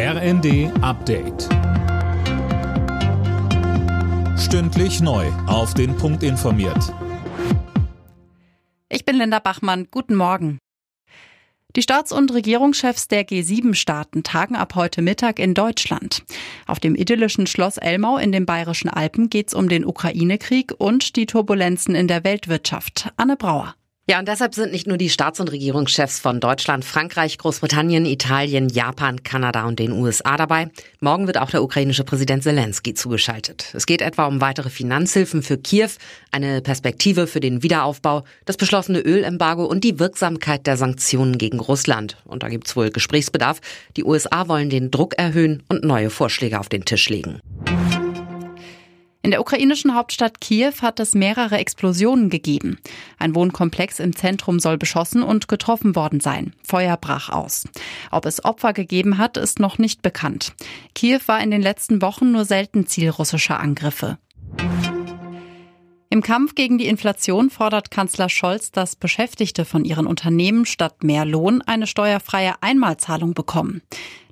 RND Update. Stündlich neu. Auf den Punkt informiert. Ich bin Linda Bachmann. Guten Morgen. Die Staats- und Regierungschefs der G7-Staaten tagen ab heute Mittag in Deutschland. Auf dem idyllischen Schloss Elmau in den Bayerischen Alpen geht es um den Ukraine-Krieg und die Turbulenzen in der Weltwirtschaft. Anne Brauer. Ja, und deshalb sind nicht nur die Staats- und Regierungschefs von Deutschland, Frankreich, Großbritannien, Italien, Japan, Kanada und den USA dabei. Morgen wird auch der ukrainische Präsident Zelensky zugeschaltet. Es geht etwa um weitere Finanzhilfen für Kiew, eine Perspektive für den Wiederaufbau, das beschlossene Ölembargo und die Wirksamkeit der Sanktionen gegen Russland. Und da gibt's wohl Gesprächsbedarf. Die USA wollen den Druck erhöhen und neue Vorschläge auf den Tisch legen. In der ukrainischen Hauptstadt Kiew hat es mehrere Explosionen gegeben. Ein Wohnkomplex im Zentrum soll beschossen und getroffen worden sein. Feuer brach aus. Ob es Opfer gegeben hat, ist noch nicht bekannt. Kiew war in den letzten Wochen nur selten Ziel russischer Angriffe. Im Kampf gegen die Inflation fordert Kanzler Scholz, dass Beschäftigte von ihren Unternehmen statt mehr Lohn eine steuerfreie Einmalzahlung bekommen.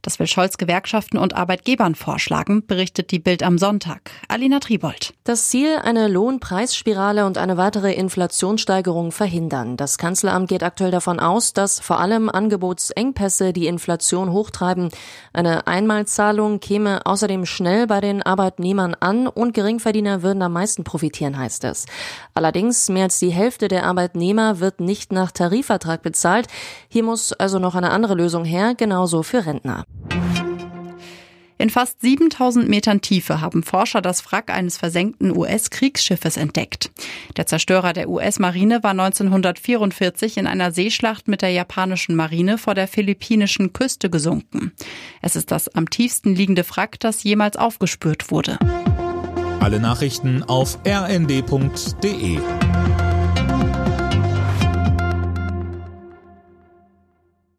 Das will Scholz Gewerkschaften und Arbeitgebern vorschlagen, berichtet die Bild am Sonntag. Alina Tribold. Das Ziel, eine Lohnpreisspirale und eine weitere Inflationssteigerung verhindern. Das Kanzleramt geht aktuell davon aus, dass vor allem Angebotsengpässe die Inflation hochtreiben. Eine Einmalzahlung käme außerdem schnell bei den Arbeitnehmern an und Geringverdiener würden am meisten profitieren, heißt es. Allerdings mehr als die Hälfte der Arbeitnehmer wird nicht nach Tarifvertrag bezahlt. Hier muss also noch eine andere Lösung her, genauso für Rentner. In fast 7000 Metern Tiefe haben Forscher das Wrack eines versenkten US-Kriegsschiffes entdeckt. Der Zerstörer der US-Marine war 1944 in einer Seeschlacht mit der japanischen Marine vor der philippinischen Küste gesunken. Es ist das am tiefsten liegende Wrack, das jemals aufgespürt wurde. Alle Nachrichten auf rnd.de